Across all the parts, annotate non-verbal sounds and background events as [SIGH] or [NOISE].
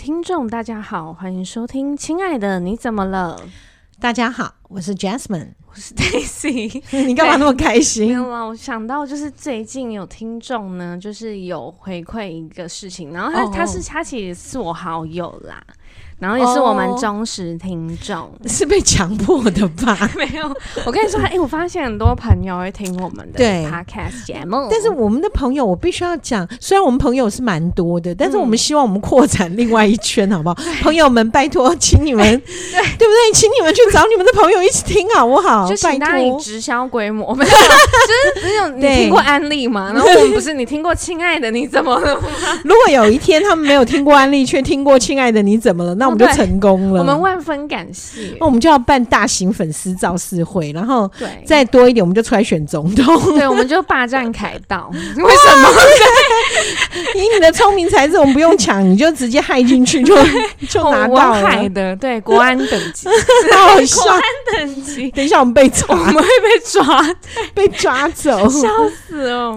听众，大家好，欢迎收听《亲爱的你怎么了》。大家好，我是 Jasmine，我是 Daisy。[LAUGHS] 你干嘛那么开心？没有啊，我想到就是最近有听众呢，就是有回馈一个事情，然后他、oh. 他是他其实是我好友啦。然后也是我们忠实听众，oh, [LAUGHS] 是被强迫的吧？[LAUGHS] 没有，我跟你说，哎、欸，我发现很多朋友会听我们的 podcast 节目，但是我们的朋友，我必须要讲，虽然我们朋友是蛮多的，但是我们希望我们扩展另外一圈，好不好？[LAUGHS] 朋友们，拜托，请你们，对，对不对？请你们去找你们的朋友一起听，好不好？就请大家以直销规模，没有，就是只有你听过安利嘛？然后我们不是你听过亲爱的你怎么了吗？如果有一天他们没有听过安利，却听过亲爱的你怎么了？那我们就成功了，我们万分感谢。那我们就要办大型粉丝造势会，然后再多一点，我们就出来选总统。对，我们就霸占凯道。[LAUGHS] 为什么？以你的聪明才智，我们不用抢，你就直接害进去就就拿到了。骇的，对，国安等级，[LAUGHS] 好笑。国安等级，等一下我们被抓，我们会被抓，[LAUGHS] 被抓走，笑死哦。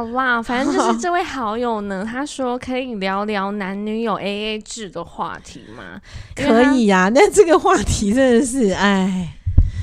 好啦，反正就是这 [LAUGHS] 位好友呢，他说可以聊聊男女友 AA 制的话题吗？可以呀、啊，但这个话题真的是，哎，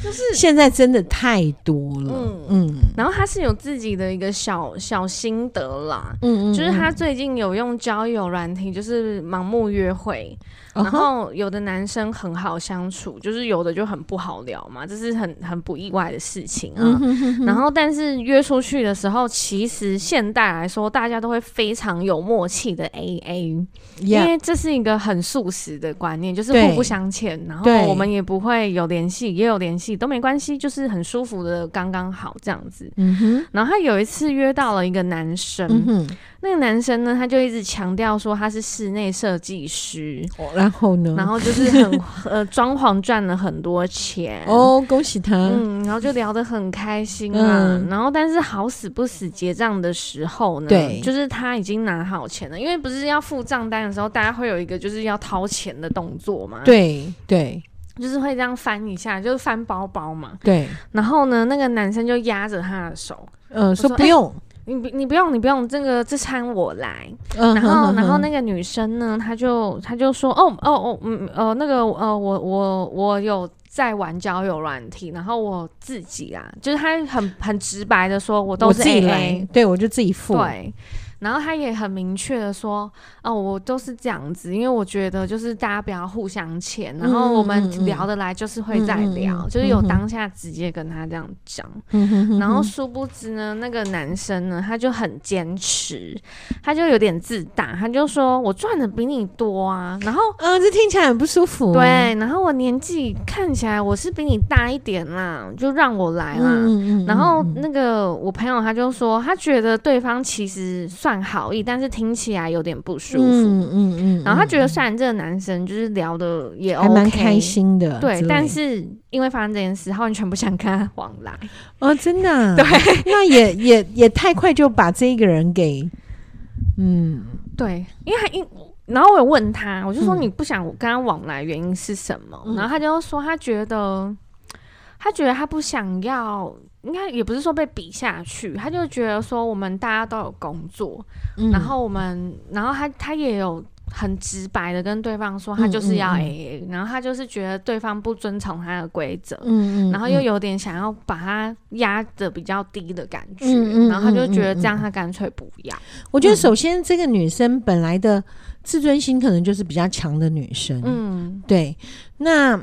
就是现在真的太多了，嗯嗯。然后他是有自己的一个小小心得啦，嗯嗯，就是他最近有用交友软体，就是盲目约会。然后有的男生很好相处，就是有的就很不好聊嘛，这是很很不意外的事情啊。嗯、哼哼哼，然后但是约出去的时候，其实现代来说，大家都会非常有默契的 AA，因为这是一个很素食的观念，就是互不相欠，然后我们也不会有联系，也有联系都没关系，就是很舒服的刚刚好这样子。嗯哼。然后他有一次约到了一个男生。嗯那个男生呢，他就一直强调说他是室内设计师，哦，然后呢，然后就是很 [LAUGHS] 呃装潢赚了很多钱。哦，恭喜他，嗯，然后就聊得很开心啊，嗯、然后但是好死不死结账的时候呢，对，就是他已经拿好钱了，因为不是要付账单的时候，大家会有一个就是要掏钱的动作嘛，对对，就是会这样翻一下，就是翻包包嘛，对，然后呢，那个男生就压着他的手，嗯、呃，说不用。欸你你不用，你不用，这个这餐我来。嗯、然后，然后那个女生呢，她就她就说，哦哦哦，嗯呃，那个呃，我我我有在玩交友软体，然后我自己啊，就是她很很直白的说，我都自己来，对我就自己付。对。然后他也很明确的说：“哦，我都是这样子，因为我觉得就是大家不要互相欠，然后我们聊得来就是会再聊，嗯、就是有当下直接跟他这样讲。嗯、然后殊不知呢，那个男生呢，他就很坚持，他就有点自大，他就说我赚的比你多啊。然后，嗯，这听起来很不舒服。对，然后我年纪看起来我是比你大一点啦，就让我来啦。嗯、然后那个我朋友他就说，他觉得对方其实。”算好意，但是听起来有点不舒服。嗯嗯嗯。嗯，然后他觉得，虽然这个男生就是聊的也 OK，还蛮开心的。对，但是因为发生这件事，他完全不想跟他往来。哦，真的、啊？对，那也也也太快就把这一个人给……嗯，对，因为他因，然后我有问他，我就说你不想跟他往来，原因是什么？嗯、然后他就说他觉得，他觉得他不想要。应该也不是说被比下去，他就觉得说我们大家都有工作，嗯、然后我们，然后他他也有很直白的跟对方说，他就是要 AA，、嗯嗯嗯、然后他就是觉得对方不遵从他的规则，嗯，然后又有点想要把他压的比较低的感觉，然后他就觉得这样他干脆不要。我觉得首先这个女生本来的自尊心可能就是比较强的女生，嗯，对，那。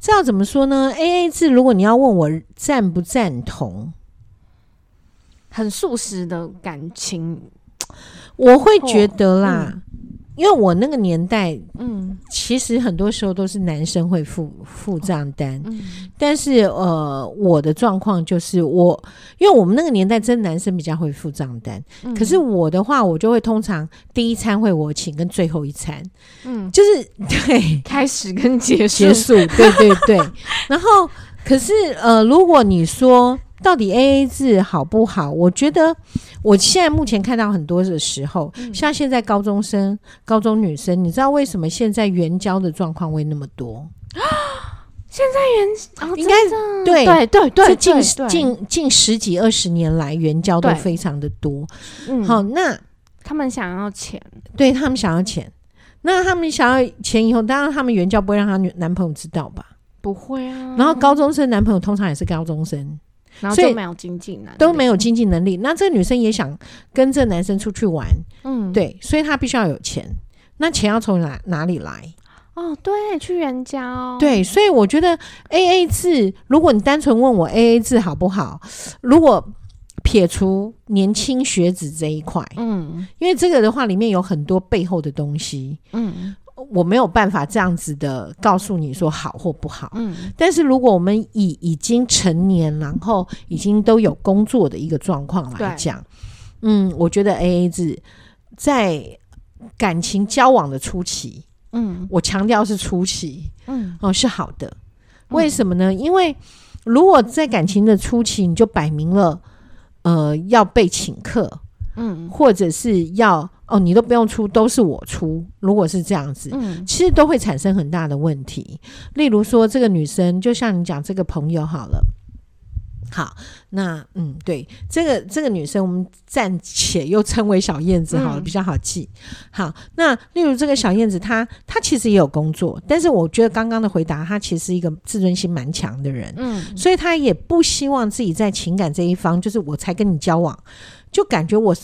这要怎么说呢？AA 制，如果你要问我赞不赞同，很素食的感情，我会觉得啦。嗯因为我那个年代，嗯，其实很多时候都是男生会付付账单，嗯，但是呃，我的状况就是我，因为我们那个年代真的男生比较会付账单，嗯，可是我的话，我就会通常第一餐会我请，跟最后一餐，嗯，就是对，开始跟结束，结束，对对对，然后可是呃，如果你说。到底 AA 制好不好？我觉得我现在目前看到很多的时候，嗯、像现在高中生、高中女生，你知道为什么现在援交的状况会那么多？[GASPS] 现在援、哦、应该对对对对，近近近十几二十年来援交都非常的多。嗯，好，那他们想要钱，对他们想要钱。那他们想要钱以后，当然他们援交不会让她女男朋友知道吧？不会啊。然后高中生男朋友通常也是高中生，然后就没有经济能力，都没有经济能力。那这个女生也想跟这个男生出去玩，嗯，对，所以她必须要有钱。那钱要从哪哪里来？哦，对，去援交。对，所以我觉得 A A 制，如果你单纯问我 A A 制好不好，如果撇除年轻学子这一块，嗯，因为这个的话里面有很多背后的东西，嗯，我没有办法这样子的告诉你说好或不好，嗯，但是如果我们以已经成年，然后已经都有工作的一个状况来讲，嗯，我觉得 A A 制在感情交往的初期。嗯，我强调是初期，嗯，哦，是好的。为什么呢？嗯，因为如果在感情的初期，你就摆明了，呃，要被请客，嗯，或者是要哦，你都不用出，都是我出。如果是这样子，嗯，其实都会产生很大的问题。例如说，这个女生，就像你讲这个朋友好了。好，那嗯，对，这个这个女生，我们暂且又称为小燕子好了，嗯、比较好记。好，那例如这个小燕子，她她其实也有工作，但是我觉得刚刚的回答，她其实是一个自尊心蛮强的人，嗯，所以她也不希望自己在情感这一方，就是我才跟你交往，就感觉我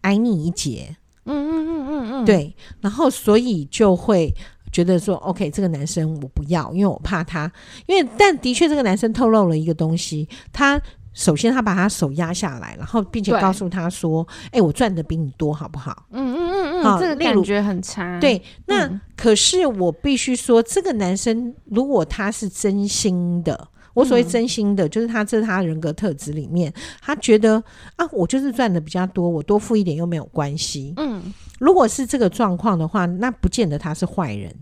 矮你一截，嗯嗯嗯嗯嗯，对，然后所以就会。觉得说 OK，这个男生我不要，因为我怕他。因为但的确，这个男生透露了一个东西。他首先他把他手压下来，然后并且告诉他说：“哎、欸，我赚的比你多，好不好？”嗯嗯嗯嗯，这个感觉很差。对，那、嗯、可是我必须说，这个男生如果他是真心的，我所谓真心的，嗯、就是他这是他人格特质里面，他觉得啊，我就是赚的比较多，我多付一点又没有关系。嗯。如果是这个状况的话，那不见得他是坏人，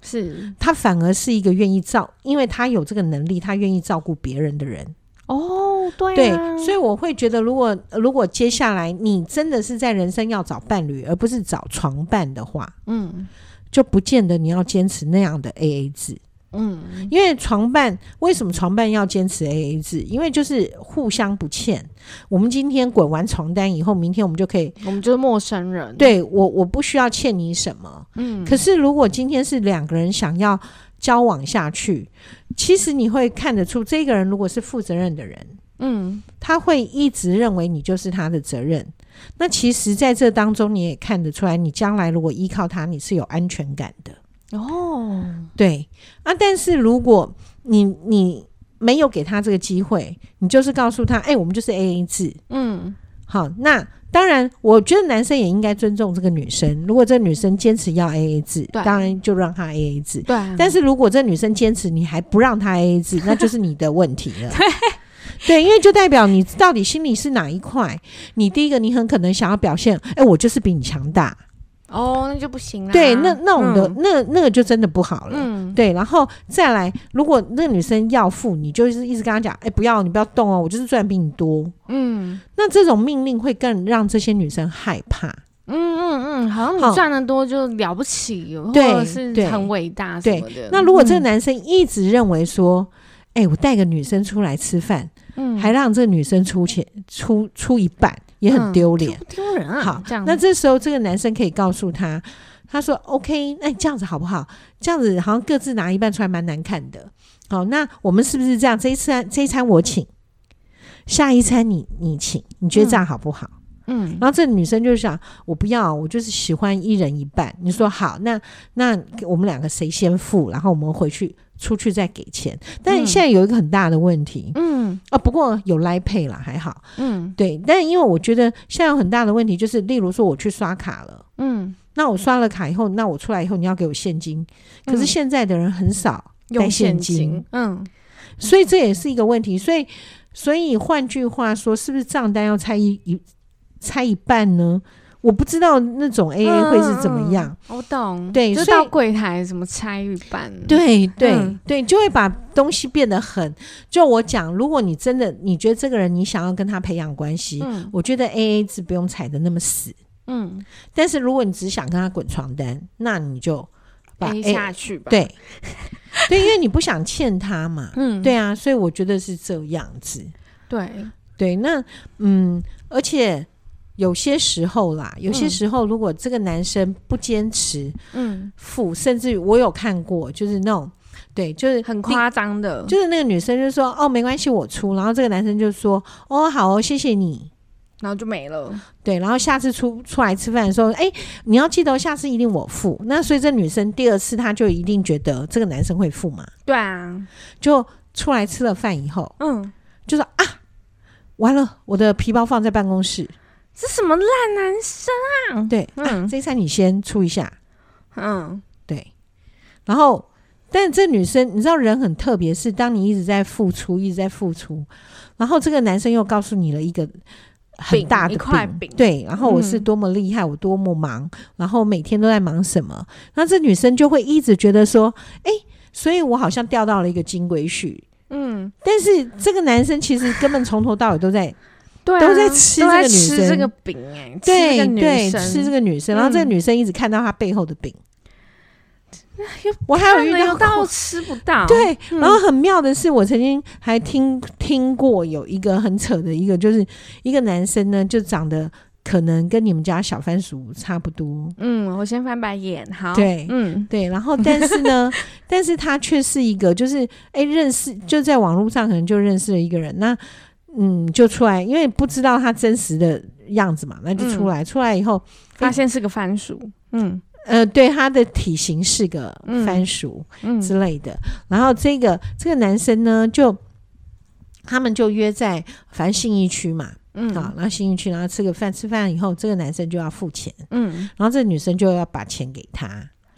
是他反而是一个愿意照，因为他有这个能力，他愿意照顾别人的人。哦，对、啊、对，所以我会觉得，如果如果接下来你真的是在人生要找伴侣，而不是找床伴的话，嗯，就不见得你要坚持那样的 AA 制。嗯，因为床伴为什么床伴要坚持 AA 制？因为就是互相不欠。我们今天滚完床单以后，明天我们就可以，我们就是陌生人。对，我，我不需要欠你什么。嗯，可是如果今天是两个人想要交往下去，其实你会看得出，这个人如果是负责任的人，嗯，他会一直认为你就是他的责任。那其实在这当中，你也看得出来，你将来如果依靠他，你是有安全感的。哦，对啊，但是如果你你没有给他这个机会，你就是告诉他，哎、欸，我们就是 AA 制，嗯，好，那当然，我觉得男生也应该尊重这个女生。如果这女生坚持要 AA 制，当然就让她 AA 制。对，但是如果这女生坚持你还不让她 AA 制，那就是你的问题了。对，对，因为就代表你到底心里是哪一块？你第一个，你很可能想要表现，哎、欸，我就是比你强大。哦，那就不行了。对，那那种的，嗯、那那个就真的不好了。嗯，对，然后再来，如果那个女生要付，你就是一直跟她讲，哎、欸，不要，你不要动哦，我就是赚比你多。嗯，那这种命令会更让这些女生害怕。嗯嗯嗯，好像你赚的多就了不起，对，或者是很伟大什么的。对，那如果这个男生一直认为说，哎、欸，我带个女生出来吃饭，嗯，还让这个女生出钱出出一半。也很丢脸，丢人、嗯、啊！好，这样，那这时候这个男生可以告诉他，他说：“OK，那你这样子好不好？这样子好像各自拿一半出来，蛮难看的。好，那我们是不是这样？这一餐这一餐我请，下一餐你你请，你觉得这样好不好？”嗯，然后这个女生就想：“我不要，我就是喜欢一人一半。”你说好，那那我们两个谁先付？然后我们回去。出去再给钱，但现在有一个很大的问题，嗯，啊，不过有 Line Pay 啦，还好，嗯，对，但因为我觉得现在有很大的问题，就是例如说我去刷卡了，嗯，那我刷了卡以后，那我出来以后你要给我现金，可是现在的人很少带现金，用现金，嗯，所以这也是一个问题，所以，所以换句话说，是不是账单要拆一一拆一半呢？我不知道那种 AA 会是怎么样，嗯、我懂，对，就到柜台什么拆一半，对对、嗯、对，就会把东西变得很。就我讲，如果你真的你觉得这个人你想要跟他培养关系，嗯、我觉得 AA 制不用踩的那么死，嗯。但是如果你只想跟他滚床单，那你就把 A 下去吧，对。[LAUGHS] 对，因为你不想欠他嘛，嗯，对啊，所以我觉得是这样子，对。对，那嗯，而且。有些时候啦，有些时候如果这个男生不坚持，嗯，付，甚至于我有看过，就是那种，对，就是很夸张的，就是那个女生就说哦，没关系，我出，然后这个男生就说哦，好哦，谢谢你。然后就没了。对，然后下次出出来吃饭的时候，哎，你要记得下次一定我付。那所以这女生第二次她就一定觉得这个男生会付嘛？对啊，就出来吃了饭以后，嗯，就说啊，完了，我的皮包放在办公室，这什么烂男生啊？对，嗯，啊，这一餐你先出一下，嗯，对。然后，但这女生你知道人很特别，是当你一直在付出，一直在付出，然后这个男生又告诉你了一个。很大的饼，饼，对，然后我是多么厉害，嗯、我多么忙，然后每天都在忙什么？那这女生就会一直觉得说，哎，所以我好像钓到了一个金龟婿，嗯，但是这个男生其实根本从头到尾都在，对、啊，都在吃这个女生。吃这个饼、欸，哎，对对，吃这个女生，然后这个女生一直看到她背后的饼。我还有遇到吃不到，对，然后很妙的是，我曾经还听听过有一个很扯的一个，就是一个男生呢，就长得可能跟你们家小番薯差不多。嗯，我先翻白眼，好，对，嗯，对，然后但是呢，[LAUGHS] 但是他却是一个，就是哎，认识就在网络上可能就认识了一个人，那嗯，就出来，因为不知道他真实的样子嘛，那就出来，出来以后发现是个番薯，嗯。呃，对，他的体型是个番薯之类的。嗯嗯、然后这个这个男生呢，就他们就约在反正信义区嘛，嗯，好，然后信义区，然后吃个饭，吃饭以后，这个男生就要付钱，嗯，然后这个女生就要把钱给他，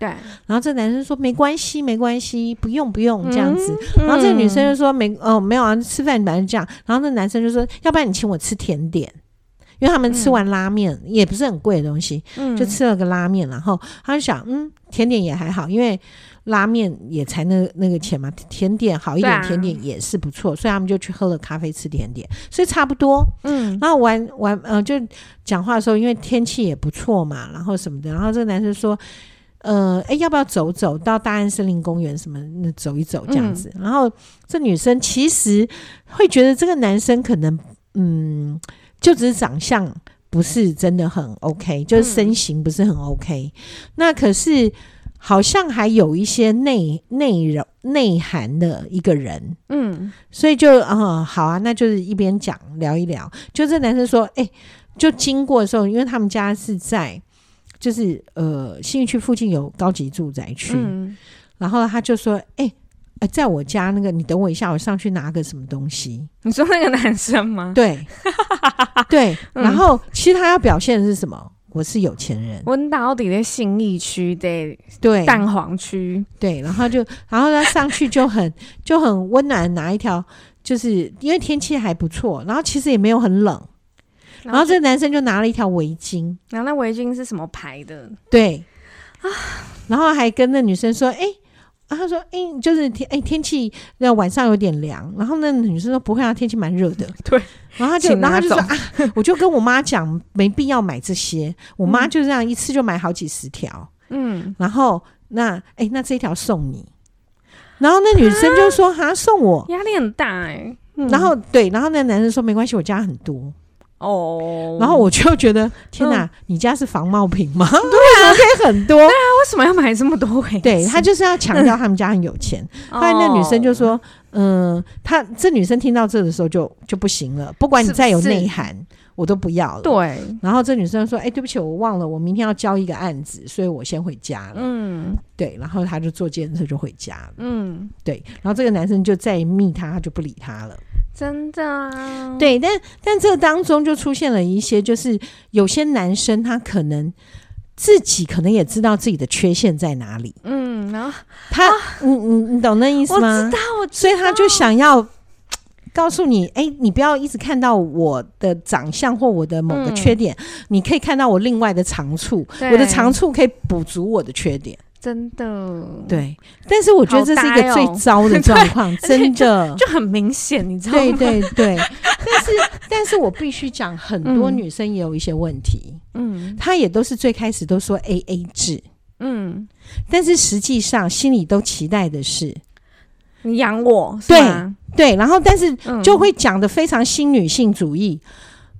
对，然后这个男生说没关系，没关系，不用不用这样子，嗯、然后这个女生就说没哦没有啊，吃饭反正这样，然后那男生就说要不然你请我吃甜点。因为他们吃完拉面、嗯、也不是很贵的东西，嗯、就吃了个拉面，然后他就想，嗯，甜点也还好，因为拉面也才那那个钱嘛，甜点好一点，甜点也是不错，啊、所以他们就去喝了咖啡，吃甜点，所以差不多，嗯，然后玩玩，呃，就讲话的时候，因为天气也不错嘛，然后什么的，然后这个男生说，呃，哎，要不要走走到大安森林公园什么那走一走这样子？嗯、然后这女生其实会觉得这个男生可能，嗯。就只是长相不是真的很 OK，就是身形不是很 OK，嗯、那可是好像还有一些内内容内涵的一个人，嗯，所以就啊、嗯、好啊，那就是一边讲聊一聊。就这男生说，哎、欸，就经过的时候，因为他们家是在就是呃信义区附近有高级住宅区，嗯、然后他就说，哎、欸。在我家那个，你等我一下，我上去拿个什么东西。[LAUGHS] 你说那个男生吗？对，[LAUGHS] 对。然后其实他要表现的是什么？我是有钱人。温到底在信义区的，对，蛋黄区，对。然后就，然后他上去就很 [LAUGHS] 就很温暖，拿一条，就是因为天气还不错，然后其实也没有很冷。然后这个男生就拿了一条围巾，然后那围巾是什么牌的？对啊，然后还跟那女生说：“哎。”他说：“哎、欸，就是天，哎、欸，天气那晚上有点凉。然后那女生说不会啊，天气蛮热的。对，然后他就，然后他就说啊，我就跟我妈讲，没必要买这些。我妈就这样一次就买好几十条。嗯，然后那哎、欸，那这一条送你。然后那女生就说：哈，送我，压力很大哎、欸。嗯、然后对，然后那男生说没关系，我家很多。”哦，然后我就觉得天哪，你家是仿冒品吗？[LAUGHS] 对啊，可以很多。对啊，为什么要买这么多？对，他就是要强调他们家很有钱。[LAUGHS] 后来那女生就说：“嗯，她这女生听到这的时候就就不行了，不管你再有内涵，我都不要了。”对。然后这女生说：“哎，对不起，我忘了，我明天要交一个案子，所以我先回家了。”嗯，对。然后他就坐计程车就回家了。嗯，对。然后这个男生就再密他，他就不理他了。真的啊，对，但但这当中就出现了一些，就是有些男生他可能自己可能也知道自己的缺陷在哪里，嗯，然后他，啊、你你你懂那意思吗？我知道，我知道，所以他就想要告诉你，哎、欸，你不要一直看到我的长相或我的某个缺点，嗯、你可以看到我另外的长处，我的长处可以补足我的缺点。真的。对，但是我觉得这是一个最糟的状况，真的。[LAUGHS] 就，就很明显，你知道吗？对对对，但是 [LAUGHS] 但是我必须讲，很多女生也有一些问题，嗯，她也都是最开始都说 A A 制，嗯，但是实际上心里都期待的是你养我，对对，然后但是就会讲的非常新女性主义，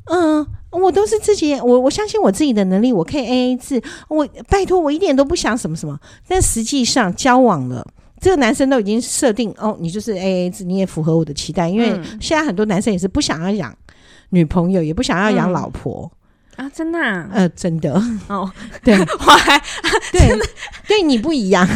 嗯。我都是自己，我我相信我自己的能力，我可以 AA 制。我拜托，我一点都不想什么什么。但实际上交往了，这个男生都已经设定哦，你就是 AA 制，你也符合我的期待。因为现在很多男生也是不想要养女朋友，也不想要养老婆。嗯啊，真的？啊？呃，真的哦，[LAUGHS] 对，[LAUGHS] 我还对，对你不一样，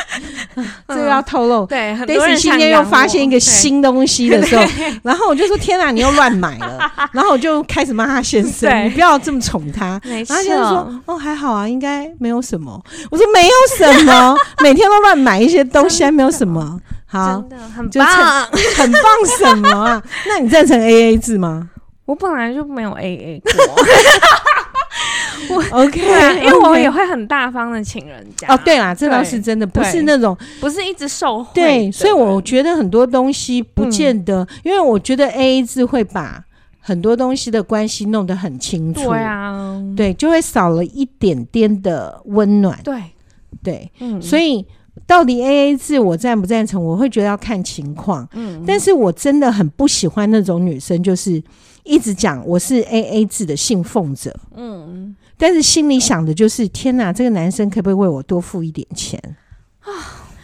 [LAUGHS] 这个要透露。对，但是今天又发现一个新东西的时候，然后我就说：“天哪，你又乱买了！”然后我就开始骂他先生：“你不要这么宠他。”然后先生说：“哦，还好啊，应该没有什么。”我说：“没有什么，每天都乱买一些东西，还没有什么。”好，真的很棒，很棒什么啊？那你赞成 AA 制吗？我本来就没有 AA [LAUGHS] 过，我 OK，因为我也会很大方的请人家。哦，对啦，这倒是真的，不是那种不是一直受贿。对，所以我觉得很多东西不见得，因为我觉得 AA 制会把很多东西的关系弄得很清楚。对啊，对，就会少了一点点的温暖。对，对，嗯，所以。到底 A A 制我赞不赞成？我会觉得要看情况。嗯，但是我真的很不喜欢那种女生，就是一直讲我是 A A 制的信奉者。嗯，但是心里想的就是天哪，这个男生可不可以为我多付一点钱啊？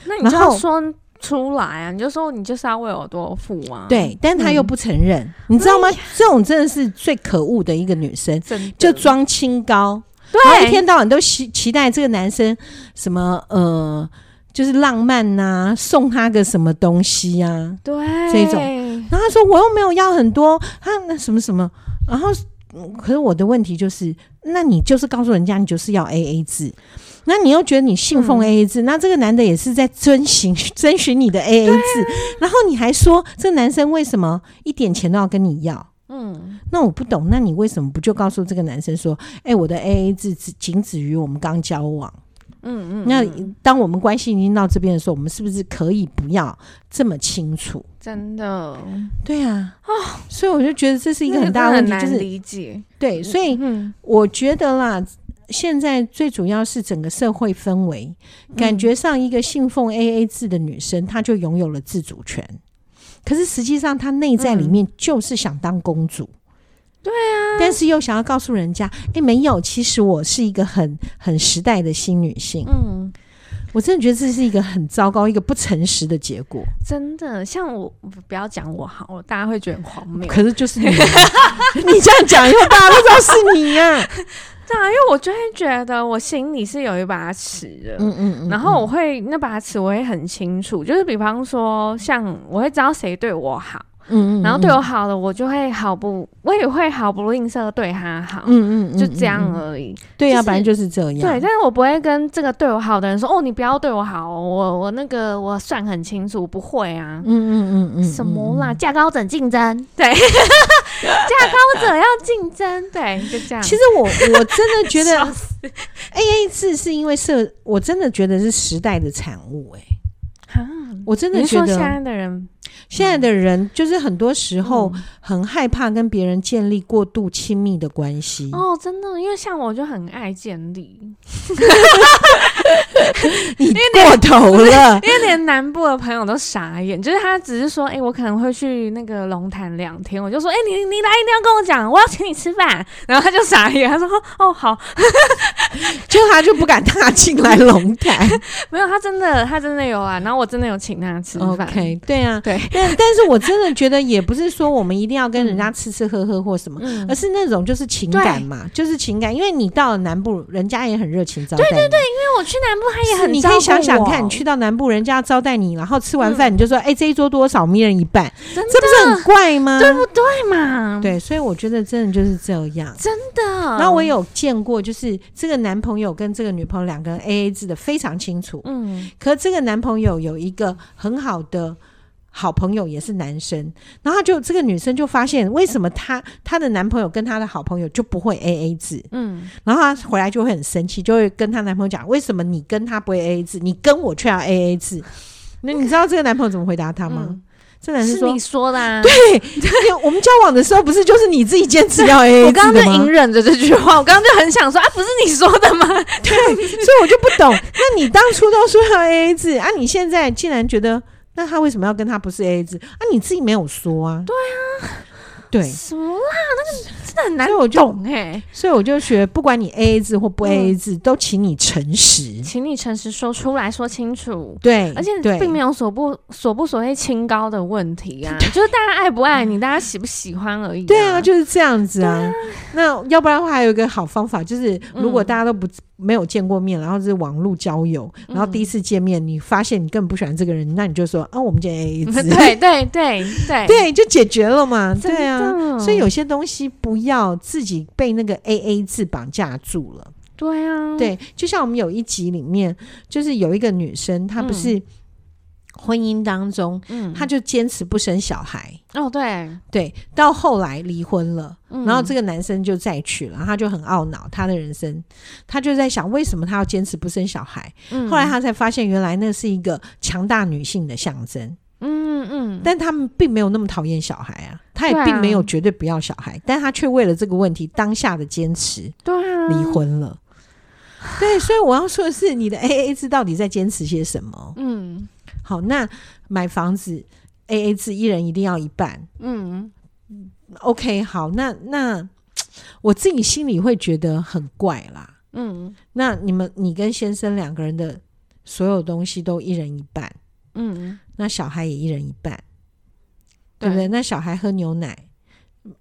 那你就要说出来啊！你就说你就是要为我多付啊。对，但他又不承认，嗯、你知道吗？这种真的是最可恶的一个女生，就装清高，对，一天到晚都期期待这个男生什么呃。就是浪漫呐、啊，送他个什么东西呀、啊？对，这种。然后他说我又没有要很多，他那什么什么。然后，可是我的问题就是，那你就是告诉人家你就是要 A A 制，那你又觉得你信奉 A A 制，嗯、那这个男的也是在遵循 [LAUGHS] 遵循你的 A A 制，啊、然后你还说这个男生为什么一点钱都要跟你要？嗯，那我不懂，那你为什么不就告诉这个男生说，哎、欸，我的 A A 制只仅止于我们刚交往？嗯嗯，嗯，那当我们关系已经到这边的时候，我们是不是可以不要这么清楚？真的，对啊，哦，所以我就觉得这是一个很大的问题，就是理解。对，所以我觉得啦，现在最主要是整个社会氛围，感觉上一个信奉 AA 制的女生，她就拥有了自主权，可是实际上她内在里面就是想当公主。对啊，但是又想要告诉人家，哎、欸，没有，其实我是一个很很时代的新女性。嗯，我真的觉得这是一个很糟糕、一个不诚实的结果。真的，像我不要讲我好，大家会觉得很荒谬。可是就是你，[LAUGHS] 你这样讲以后，大家都知道是你呀、啊。[LAUGHS] 对啊，因为我就会觉得我心里是有一把尺的。嗯嗯嗯，然后我会那把尺，我会很清楚，就是比方说，像我会知道谁对我好。嗯，然后对我好了，我就会毫不，我也会毫不吝啬对他好。嗯嗯，就这样而已。对呀，反正就是这样。对，但是我不会跟这个对我好的人说，哦，你不要对我好，我我那个我算很清楚，不会啊。嗯嗯嗯嗯，什么啦？价高者竞争，对，[LAUGHS] 价高者要竞争，对，就这样。其实我我真的觉得 [LAUGHS] A A 制是因为社，我真的觉得是时代的产物，哎。我真的觉得，现在的人，现在的人就是很多时候很害怕跟别人建立过度亲密的关系。哦，真的，因为像我就很爱建立。[LAUGHS] 你过头了，[LAUGHS] 因为连南部的朋友都傻眼，就是他只是说，哎、欸，我可能会去那个龙潭两天，我就说，哎、欸，你你来一定要跟我讲，我要请你吃饭，然后他就傻眼，他说，哦，好，[LAUGHS] 就他就不敢踏进来龙潭，没有，他真的他真的有啊，然后我真的有请他吃饭，OK，对啊，对，但 [LAUGHS] 但是我真的觉得也不是说我们一定要跟人家吃吃喝喝或什么，嗯、而是那种就是情感嘛，就是情感，因为你到了南部，人家也很热情招待，对对对，因为我去南部，他也很，你可以想想看，你去到南部，人家要招待你，然后吃完饭你就说，哎、嗯欸，这一桌多少，我们一人一半，这不是很怪吗？对不对嘛？对，所以我觉得真的就是这样，真的。然后我有见过，就是这个男朋友跟这个女朋友两个人 A A 制的非常清楚，嗯，可这个男朋友有一个很好的。好朋友也是男生，然后就这个女生就发现，为什么她她的男朋友跟她的好朋友就不会 A A 制？嗯，然后她回来就会很生气，就会跟她男朋友讲，为什么你跟他不会 A A 制，你跟我却要 A A 制？那你知道这个男朋友怎么回答她吗？嗯、这男生说：“是你说的啊，对，我们交往的时候不是就是你自己坚持要 A A 制的吗？”我刚刚就隐忍着这句话，我刚刚就很想说啊，不是你说的吗？对，所以我就不懂，那你当初都说要 A A 制啊，你现在竟然觉得？那他为什么要跟他不是 AA 制啊？你自己没有说啊？对啊，对，什么啦？那个真的很难懂哎。所以我就学，不管你 A A 制或不 A A 制，都请你诚实，请你诚实说出来说清楚。对，而且并没有所不所不所谓清高的问题啊，就是大家爱不爱你，大家喜不喜欢而已。对啊，就是这样子啊。那要不然的话，还有一个好方法，就是如果大家都不没有见过面，然后是网络交友，然后第一次见面，你发现你根本不喜欢这个人，那你就说啊，我们见 A A 制，对对对对对，就解决了嘛。对啊，所以有些东西不要自己被那个 A A 制绑架住了。对啊，对，就像我们有一集里面，就是有一个女生，她不是。婚姻当中，嗯，他就坚持不生小孩。哦，对对，到后来离婚了，嗯，然后这个男生就再娶了，他就很懊恼他的人生，他就在想为什么他要坚持不生小孩。嗯，后来他才发现，原来那是一个强大女性的象征。嗯嗯，但他们并没有那么讨厌小孩啊，他也并没有绝对不要小孩，啊，但他却为了这个问题当下的坚持，对啊，离婚了。对，所以我要说的是，你的 AA 制到底在坚持些什么？嗯。好，那买房子 A A 制，一人一定要一半。嗯，OK，好，那那我自己心里会觉得很怪啦。嗯，那你们你跟先生两个人的所有东西都一人一半。嗯，那小孩也一人一半，对，对不对？那小孩喝牛奶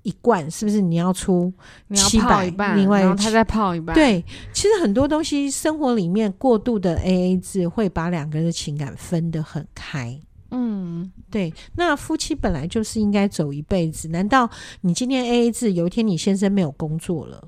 一罐，是不是你要出七百？另外他再泡一半。对，其实很多东西生活里面过度的 A A 制会把两个人的情感分得很开。嗯，对。那夫妻本来就是应该走一辈子，难道你今天 A A 制，有一天你先生没有工作了，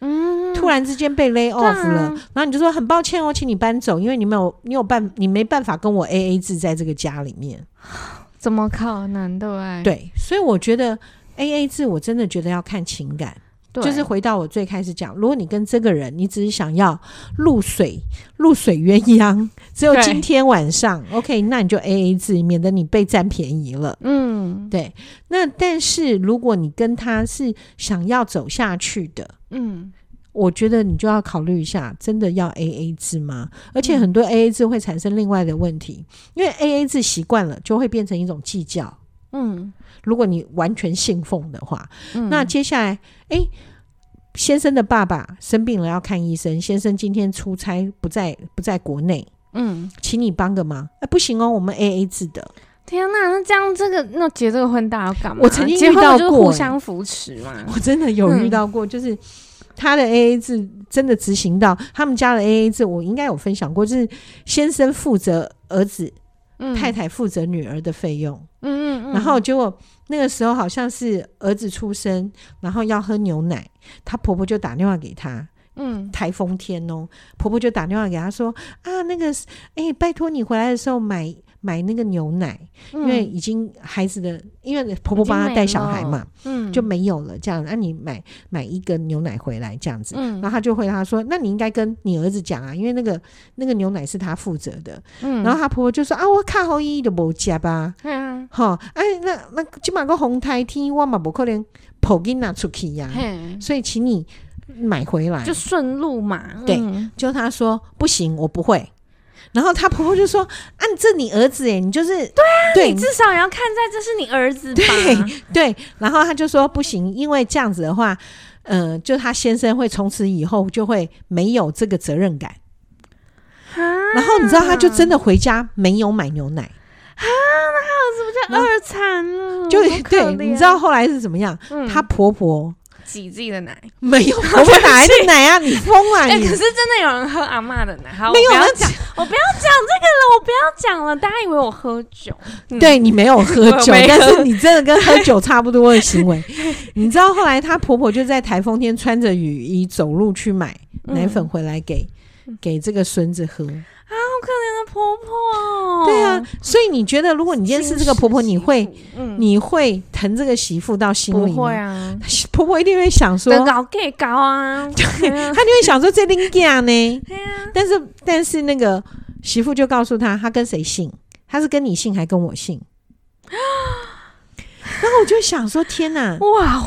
嗯，突然之间被 lay off 了，啊，然后你就说很抱歉哦，请你搬走，因为你没有你有办你没办法跟我 A A 制在这个家里面，[SIGHS] 怎么可能？对，对，所以我觉得。A A 制，我真的觉得要看情感，就是回到我最开始讲，如果你跟这个人，你只是想要露水露水鸳鸯，只有今天晚上，OK，那你就 A A 制，免得你被占便宜了。嗯，对。那但是如果你跟他是想要走下去的，嗯，我觉得你就要考虑一下，真的要 A A 制吗？而且很多 A A 制会产生另外的问题，因为 A A 制习惯了，就会变成一种计较。嗯。如果你完全信奉的话，嗯、那接下来，哎、欸，先生的爸爸生病了要看医生，先生今天出差不在不在国内，嗯，请你帮个忙，哎、欸，不行哦，我们 A A 制的。天呐，那这样这个那结这个婚大要干嘛？我曾经遇到过，互相扶持嘛。[LAUGHS] 我真的有遇到过，嗯、就是他的 A A 制真的执行到他们家的 A A 制，我应该有分享过，就是先生负责儿子，嗯、太太负责女儿的费用。嗯嗯嗯，然后结果那个时候好像是儿子出生，然后要喝牛奶，她婆婆就打电话给她。嗯，台风天哦，婆婆就打电话给她说啊，那个哎、欸，拜托你回来的时候买。买那个牛奶，因为已经孩子的，因为婆婆帮他带小孩嘛，嗯，就没有了。这样，那、啊、你买买一个牛奶回来，这样子，嗯，然后她就回答说：“那你应该跟你儿子讲啊，因为那个那个牛奶是他负责的。”嗯，然后她婆婆就说：“啊，我看好伊都无加吧，嗯，好，哎，那那起码个红台天我嘛不可能跑给拿出去呀、啊，所以请你买回来，就顺路嘛。嗯、对，就他说不行，我不会。”然后她婆婆就说：“啊，这你儿子哎，你就是对啊，对，你至少也要看在这是你儿子吧。对，对。然后他就说不行，因为这样子的话，呃，就他先生会从此以后就会没有这个责任感。啊，然后你知道，他就真的回家没有买牛奶啊，那他儿子不就二惨了？就对，你知道后来是怎么样？嗯，婆婆。挤自己的奶没有，婆婆哪来的奶啊？你疯啊！[LAUGHS] 哎、欸，可是真的有人喝阿嬷的奶。好，没有，我不要讲，我不要讲这个了，我不要讲了。大家以为我喝酒，[LAUGHS] 嗯、对你没有喝酒，但是你真的跟喝酒差不多的行为。[LAUGHS] 你知道后来她婆婆就在台风天穿着雨衣走路去买奶粉回来给、嗯、给这个孙子喝。啊，好可怜的婆婆。所以你觉得，如果你今天是这个婆婆，你会，嗯、你会疼这个媳妇到心里吗？不会啊，[LAUGHS] 婆婆一定会想说，搞给搞啊，[LAUGHS] 对，她就会想说这拎家呢。对啊，但是但是那个媳妇就告诉他，他跟谁姓？他是跟你姓，还跟我姓？[GASPS] 然后我就想说，天哪，哇，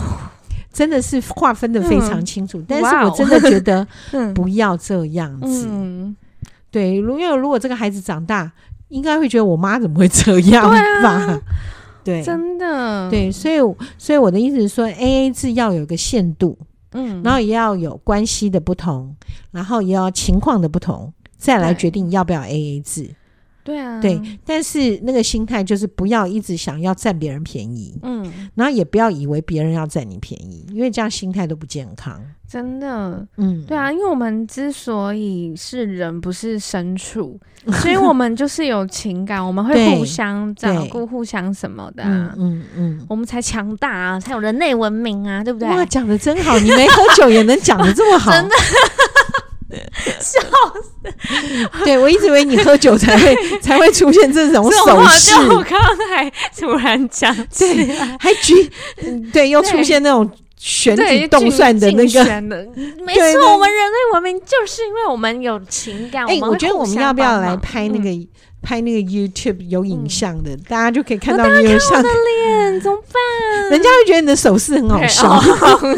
真的是划分的非常清楚。嗯、但是我真的觉得，[LAUGHS] 不要这样子。嗯对，如因为如果这个孩子长大，应该会觉得我妈怎么会这样吧？对，真的，对，所以所以我的意思是说，A A 制要有个限度，嗯，然后也要有关系的不同，然后也要情况的不同，再来决定要不要 A A 制。对啊，对，但是那个心态就是不要一直想要占别人便宜，嗯，然后也不要以为别人要占你便宜，因为这样心态都不健康。真的，嗯，对啊，因为我们之所以是人，不是牲畜，所以我们就是有情感，我们会互相照顾、互相什么的、啊，嗯嗯，嗯，我们才强大啊，才有人类文明啊，对不对？哇，讲的真好，你没喝酒也能讲的这么好，真的。[LAUGHS] 笑死！对，我一直以为你喝酒才会 [LAUGHS] 才会出现这种手势。我刚刚还突然讲，对，还举，[LAUGHS] 对，又出现那种旋转动算的那个。[LAUGHS] 没错，我们人类文明就是因为我们有情感。哎，我觉得我们要不要来拍那个？拍那个 YouTube 有影像的，嗯、大家就可以看到你有像的脸，怎么办？人家会觉得你的手势很好笑。哦、[LAUGHS]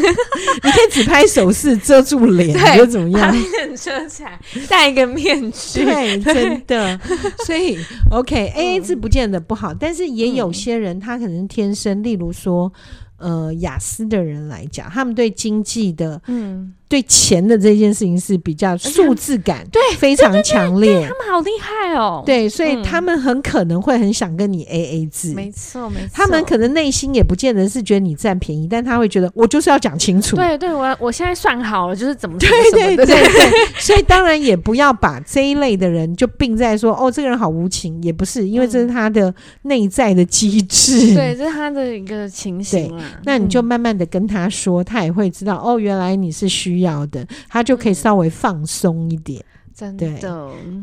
你可以只拍手势遮住脸，又怎么样？遮起来，戴一个面具。对，真的。[LAUGHS] 所以 OK，AA 制不见得不好，但是也有些人他可能天生，例如说。呃，雅思的人来讲，他们对经济的，嗯，对钱的这件事情是比较数字感，对，非常强烈。他们好厉害哦，对，所以他们很可能会很想跟你 A A 制，没错，没错。他们可能内心也不见得是觉得你占便宜，但他会觉得我就是要讲清楚。对，对，我我现在算好了，就是怎么，对对对对。[LAUGHS] 所以当然也不要把这一类的人就并在说，哦，这个人好无情，也不是，因为这是他的内在的机制，对，这是他的一个情形啊。那你就慢慢的跟他说，他也会知道哦，原来你是需要的，他就可以稍微放松一点。真的，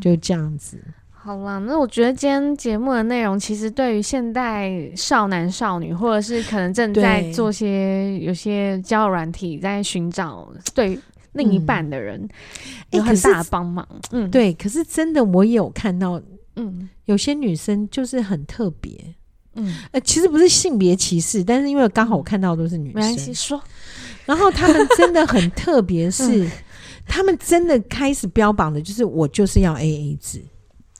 就这样子。好啦，那我觉得今天节目的内容，其实对于现代少男少女，或者是可能正在做些有些交友软体，在寻找对另一半的人，有很大的帮忙。嗯，对。可是真的，我也有看到，嗯，有些女生就是很特别。嗯，呃，其实不是性别歧视，但是因为刚好我看到的都是女生，没关系说。然后他们真的很特别，是他们真的开始标榜的就是我就是要 AA 制。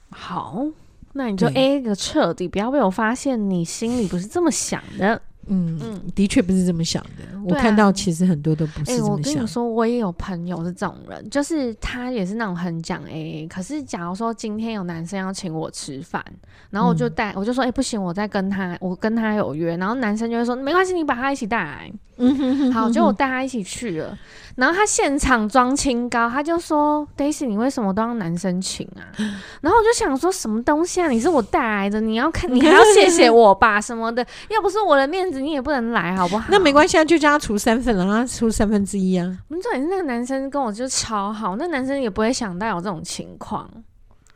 好，那你就 AA 个彻底，不要被我发现你心里不是这么想的。嗯嗯，的确不是这么想的。啊、我看到其实很多都不是这么想。欸、我跟你说，我也有朋友是这种人，就是他也是那种很讲 AA。可是假如说今天有男生要请我吃饭，然后我就带，嗯、我就说，哎、欸，不行，我再跟他，我跟他有约。然后男生就会说，没关系，你把他一起带来。嗯哼哼哼，好，就我带他一起去了。然后他现场装清高，他就说：“Daisy，你为什么都让男生请啊？” [LAUGHS] 然后我就想说，什么东西啊？你是我带来的，你要看，[LAUGHS] 你还要谢谢我吧，什么的。要不是我的面子，你也不能来，好不好？那没关系啊，就叫他出三份了，让他出三分之一啊。我们重点是那个男生跟我就超好，那男生也不会想到有这种情况。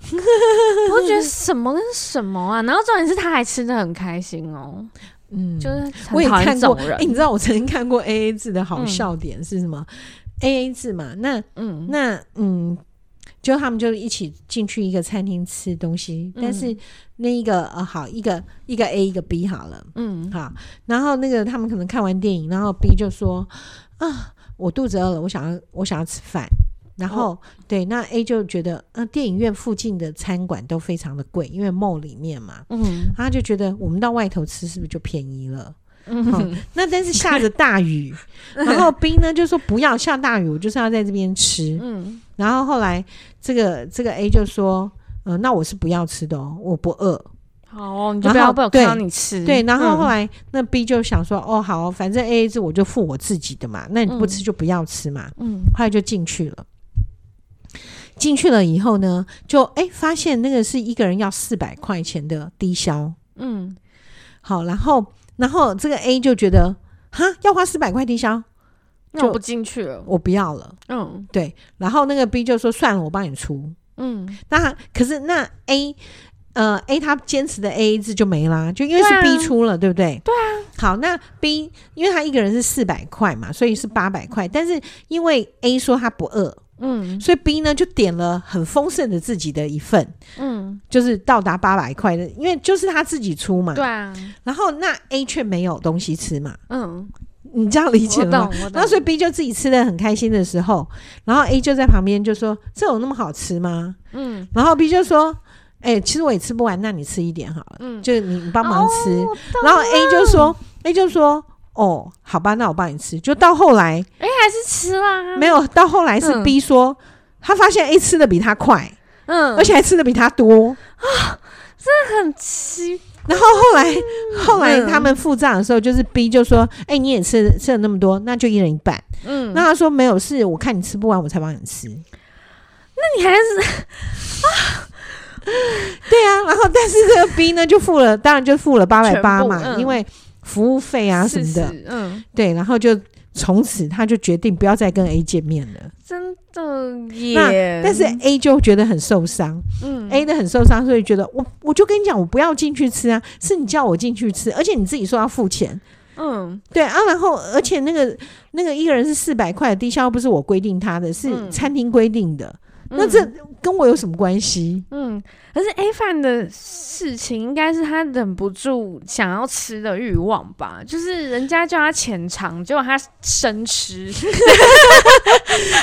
[LAUGHS] 我就觉得什么跟什么啊？然后重点是他还吃的很开心哦。嗯，就是我也看过，哎、欸，你知道我曾经看过 A A 制的好笑点是什么、嗯、？A A 制嘛，那嗯，那嗯，就他们就一起进去一个餐厅吃东西，嗯、但是那一个呃，好一个一个 A 一个 B 好了，嗯，好，然后那个他们可能看完电影，然后 B 就说啊，我肚子饿了，我想要我想要吃饭。然后，哦、对，那 A 就觉得，呃，电影院附近的餐馆都非常的贵，因为 mall 里面嘛，嗯，他就觉得我们到外头吃是不是就便宜了？嗯、哦，那但是下着大雨，[LAUGHS] 然后 B 呢就说不要下大雨，我就是要在这边吃，嗯，然后后来这个这个 A 就说，呃，那我是不要吃的哦，我不饿，好哦，你就不要被我看到你吃，对，然后后来那 B 就想说，哦，好，反正 AA 制我就付我自己的嘛，那你不吃就不要吃嘛，嗯，后来就进去了。进去了以后呢，就哎、欸、发现那个是一个人要四百块钱的低消，嗯，好，然后然后这个 A 就觉得哈要花四百块低消，那我不进去了，我不要了，嗯，对，然后那个 B 就说算了，我帮你出，嗯，那可是那 A 呃 A 他坚持的 AA 制就没啦，就因为是 B 出了，对，啊、对不对？对啊，好，那 B 因为他一个人是四百块嘛，所以是八百块，但是因为 A 说他不饿。嗯，所以 B 呢就点了很丰盛的自己的一份，嗯，就是到达八百块的，因为就是他自己出嘛，对啊。然后那 A 却没有东西吃嘛，嗯，你这样理解吗？然后所以 B 就自己吃的很开心的时候，然后 A 就在旁边就说：“这有那么好吃吗？”嗯，然后 B 就说：“哎、欸，其实我也吃不完，那你吃一点好了，嗯，就你帮忙吃。哦、然后 A 就说，A 就说，哦，好吧，那我帮你吃。就到后来，A 还是吃啦，没有，到后来是 B 说，嗯、他发现 A 吃的比他快，嗯，而且还吃的比他多啊，真的很奇。然后后来，后来他们付账的时候，就是 B 就说，哎、欸，你也吃吃了那么多，那就一人一半。嗯，那他说没有，事我看你吃不完，我才帮你吃。那你还是啊？[LAUGHS] 对啊，然后但是这个 B 呢就付了，当然就付了八百八嘛，嗯、因为服务费啊什么的，嗯，对，然后就从此他就决定不要再跟 A 见面了，真的耶。但是 A 就觉得很受伤，嗯，A 的很受伤，所以觉得我我就跟你讲，我不要进去吃啊，是你叫我进去吃，而且你自己说要付钱，嗯，对啊，然后而且那个那个一个人是四百块的低消，不是我规定他的，是餐厅规定的。那这跟我有什么关系？嗯，可是 A 饭的事情应该是他忍不住想要吃的欲望吧？就是人家叫他浅尝，结果他生吃。[LAUGHS]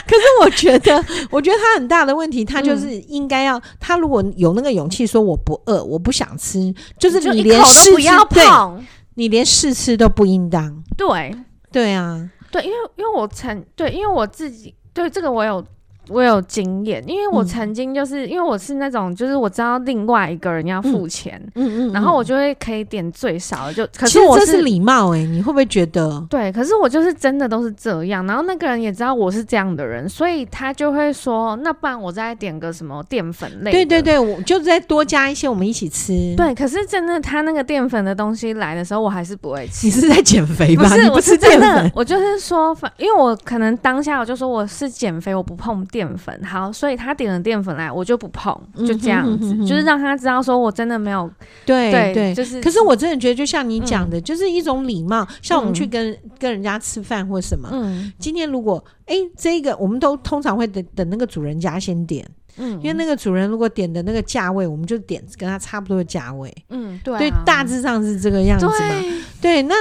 可是我觉得，[LAUGHS] 我觉得他很大的问题，他就是应该要，他如果有那个勇气说我不饿，我不想吃，就是你连试不要碰，你连试吃都不应当。对，对啊，对，因为因为我曾对，因为我自己对这个我有。我有经验，因为我曾经就是、嗯、因为我是那种，就是我知道另外一个人要付钱，嗯嗯，嗯，然后我就会可以点最少的，就可是我是这是礼貌哎、欸，你会不会觉得？对，可是我就是真的都是这样，然后那个人也知道我是这样的人，所以他就会说，那不然我再点个什么淀粉类，对对对，我就再多加一些，我们一起吃。对，可是真的他那个淀粉的东西来的时候，我还是不会吃。你是在减肥吧？不是，真的，我就是说，因为我可能当下我就说我是减肥，我不碰淀粉，好。所以他点了淀粉来，我就不碰，就这样子，嗯、哼哼哼就是让他知道说我真的没有对对，对，就是。可是我真的觉得，就像你讲的、嗯，就是一种礼貌。像我们去跟、嗯、跟人家吃饭或什么，嗯，今天如果哎、欸，这个我们都通常会等等那个主人家先点，嗯，因为那个主人如果点的那个价位，我们就点跟他差不多的价位，嗯，对、啊，对，大致上是这个样子嘛，对，对那。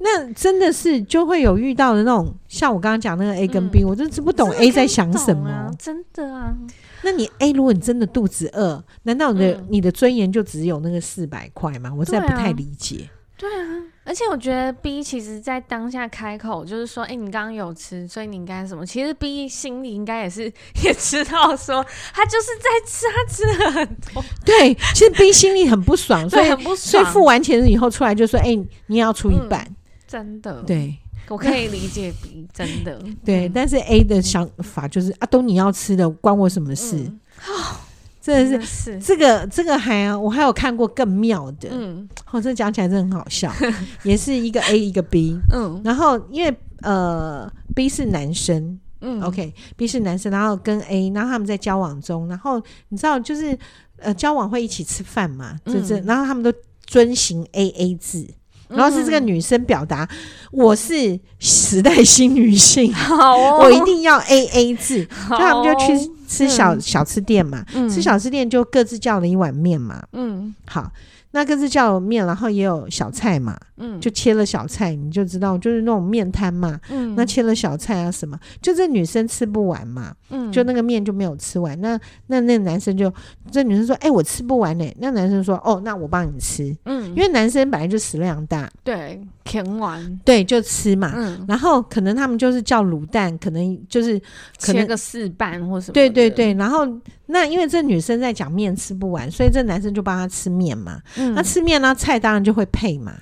那真的是就会有遇到的那种，像我刚刚讲那个 A 跟 B，、嗯、我真是不懂 A 在想什么。啊、真的啊？那你 A，如果你真的肚子饿，难道你的、嗯、你的尊严就只有那个四百块吗？我实在不太理解。对啊，而且我觉得 B 其实在当下开口就是说，哎、欸，你刚刚有吃，所以你应该什么？其实 B 心里应该也是 [LAUGHS] 也知道说，他就是在吃，他吃了很多。对，其实 B 心里很不爽，[LAUGHS] 所以很不爽，所以付完钱以后出来就说，哎、欸，你也要出一半。嗯真的，对，我可以理解 B 真的，[LAUGHS] 对、嗯，但是 A 的想法就是、嗯、啊，都你要吃的，关我什么事？[LAUGHS] 真的是，是。这个这个还、啊、我还有看过更妙的，嗯，哦，这讲起来真的很好笑，[LAUGHS] 也是一个 A 一个 B，嗯，然后因为呃 B 是男生，嗯，OK，B 是男生，然后跟 A，然后他们在交往中，然后你知道就是呃交往会一起吃饭嘛，就是、嗯，然后他们都遵循 AA 制。然后是这个女生表达、嗯，我是时代新女性，[LAUGHS] 好哦、我一定要 A A 制，就他们就去吃小、嗯、小吃店嘛、嗯，吃小吃店就各自叫了一碗面嘛，嗯，好。那个是叫面，然后也有小菜嘛，嗯，就切了小菜，你就知道，就是那种面摊嘛，嗯，那切了小菜啊什么，就这女生吃不完嘛，嗯，就那个面就没有吃完，那那那男生就，这女生说，哎、欸，我吃不完呢、欸，那男生说，哦，那我帮你吃，嗯，因为男生本来就食量大，对，填完，对，就吃嘛，嗯，然后可能他们就是叫卤蛋，可能就是可能切个四瓣或什么，对对对，然后那因为这女生在讲面吃不完，所以这男生就帮她吃面嘛。嗯、那吃面呢？菜当然就会配嘛。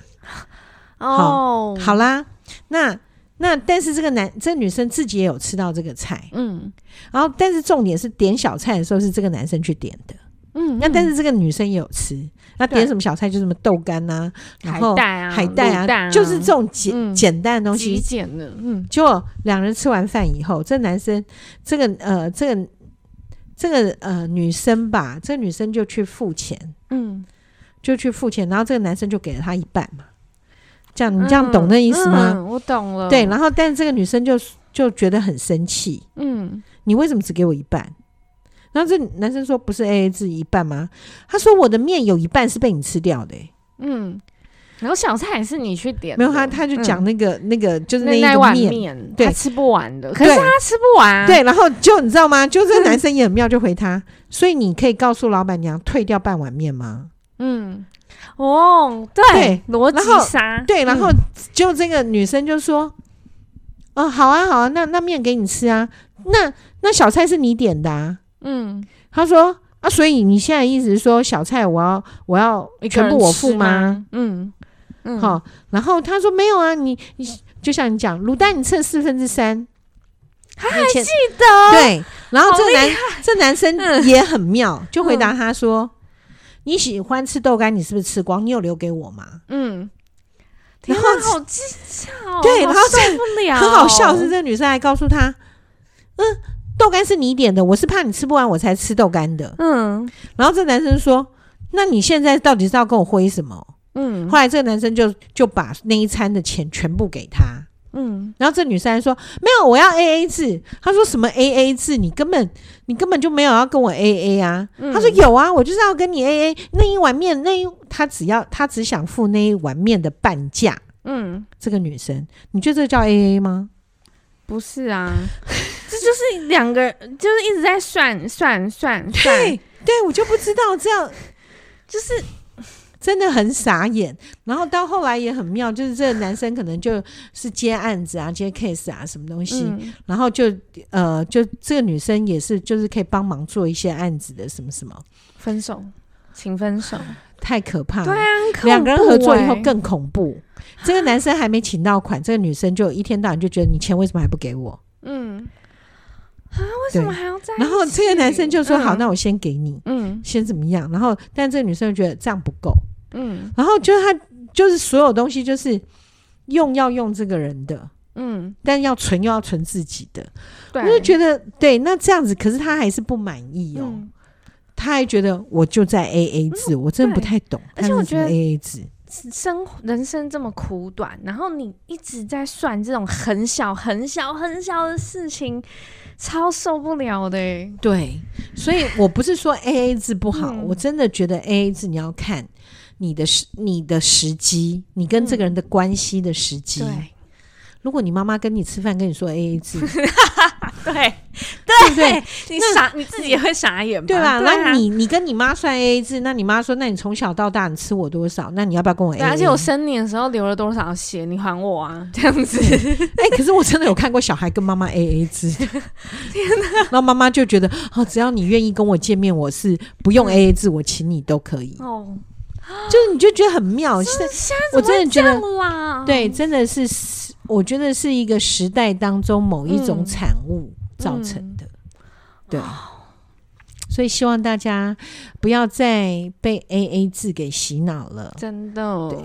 哦，好，好啦，那那但是这个男，这女生自己也有吃到这个菜，嗯。然后，但是重点是点小菜的时候是这个男生去点的，嗯。那但是这个女生也有吃，那点什么小菜？就什么豆干呐、啊，然后海带啊，海带啊，就是这种简、嗯、简单的东西，极简的。嗯。结果两人吃完饭以后，这男生，这个呃，这个这个呃女生吧，这个女生就去付钱，嗯。就去付钱，然后这个男生就给了她一半嘛，这样你这样懂那意思吗？嗯嗯、我懂了。对，然后但是这个女生就就觉得很生气，嗯，你为什么只给我一半？然后这男生说不是 AA 制一半吗？他说我的面有一半是被你吃掉的、欸，嗯，然后小菜也是你去点，没有他，他就讲那个、嗯、那个就是那一碗面，对，他吃不完的，可是他吃不完、啊，对，然后就你知道吗？就这个男生也很妙，就回他，嗯、所以你可以告诉老板娘退掉半碗面吗？嗯，哦，对，逻辑杀，对，然后就这个女生就说，哦、嗯，好啊，好啊，那那面给你吃啊，那那小菜是你点的啊，嗯，他说。啊，所以你现在意思是说小菜我要我要全部我付吗？嗯嗯，好。然后他说没有啊，你你就像你讲卤蛋，你吃了四分之三，他还记得对。然后这个男这男生也很妙，就回答他说：“你喜欢吃豆干，你是不是吃光？你有留给我吗？”嗯，然后好计较，对，然后受不了，很好笑是这个女生还告诉他：“嗯。”豆干是你点的，我是怕你吃不完，我才吃豆干的。嗯，然后这男生说：“那你现在到底是要跟我挥什么？”嗯，后来这个男生就就把那一餐的钱全部给他。嗯，然后这女生还说：“没有，我要 A A 制。”他说：“什么 A A 制？你根本你根本就没有要跟我 A A 啊。嗯”他说：“有啊，我就是要跟你 A A 那一碗面，那一他只要他只想付那一碗面的半价。”嗯，这个女生，你觉得这叫 A A 吗？不是啊。[LAUGHS] 这就是两个人，就是一直在算算算算。对，对我就不知道这样，就是真的很傻眼。然后到后来也很妙，就是这个男生可能就是接案子啊、接 case 啊什么东西，嗯、然后就呃，就这个女生也是，就是可以帮忙做一些案子的什么什么。分手，请分手，太可怕了。对啊，两个人合作以后更恐怖。这个男生还没请到款，[LAUGHS] 这个女生就一天到晚就觉得你钱为什么还不给我？嗯。啊，为什么还要在？然后这个男生就说：“好，嗯、那我先给你，嗯，先怎么样？”然后，但这个女生就觉得这样不够，嗯。然后就是他，就是所有东西就是用要用这个人的，嗯，但要存又要存自己的。对，我就觉得对，那这样子，可是他还是不满意哦。嗯、他还觉得我就在 A A 制，嗯、我真的不太懂。而且我觉得 A A 制，生人生这么苦短，然后你一直在算这种很小很小很小的事情。超受不了的，欸，对，所以我不是说 A A 制不好，嗯、我真的觉得 A A 制你要看你的时你的时机，你跟这个人的关系的时机。嗯、对。如果你妈妈跟你吃饭，跟你说 A A [LAUGHS] 制，对对对，你傻你自己也会傻眼，对吧？那你你跟你妈算 A A 制，那你妈说，那你从小到大你吃我多少？那你要不要跟我 A？而且我生你的时候流了多少血，你还我啊？这样子。哎，可是我真的有看过小孩跟妈妈 A A 制，[LAUGHS] 天哪！然后妈妈就觉得，哦，只要你愿意跟我见面，我是不用 A A 制，我请你都可以。哦，[GASPS] 就是你就觉得很妙。现在我真的觉得，对，真的是。我觉得是一个时代当中某一种产物造成的，嗯嗯、对，所以希望大家不要再被 AA 制给洗脑了，真的。对，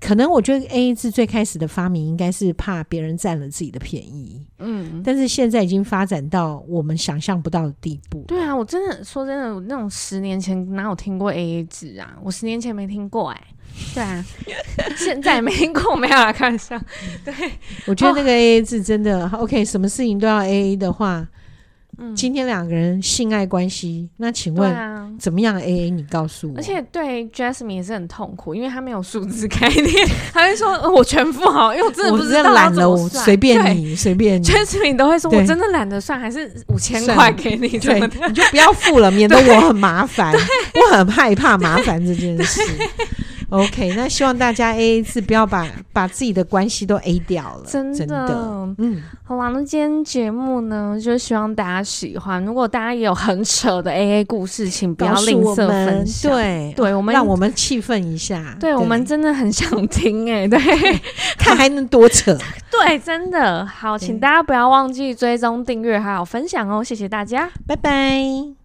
可能我觉得 AA 制最开始的发明应该是怕别人占了自己的便宜，嗯，但是现在已经发展到我们想象不到的地步。对啊，我真的说真的，那种十年前哪有听过 AA 制啊？我十年前没听过哎、欸。对啊，[LAUGHS] 现在没听过，没有开玩笑。对，我觉得那个 A A 制真的 OK，什么事情都要 A A 的话，嗯，今天两个人性爱关系，那请问怎么样 A A？你告诉我。而且对 Jasmine 也是很痛苦，因为他没有数字概念，[LAUGHS] 他会说我全付好，因为我真的不知道懒了，我随便你，随便你。Jasmine 都会说我真的懒得算，还是五千块给你，对，你就不要付了，免得我很麻烦，[LAUGHS] 我很害怕麻烦这件事。OK，那希望大家 A A 制不要把把自己的关系都 A 掉了，真的，真的。嗯，好啦，那今天节目呢，就希望大家喜欢。如果大家也有很扯的 A A 故事，请不要吝啬分享，对，对我们让我们气愤一下，对，对我们真的很想听哎、欸，对，[LAUGHS] 看还能多扯，[LAUGHS] 对，真的。好，请大家不要忘记追踪、订阅还有分享哦，谢谢大家，拜拜。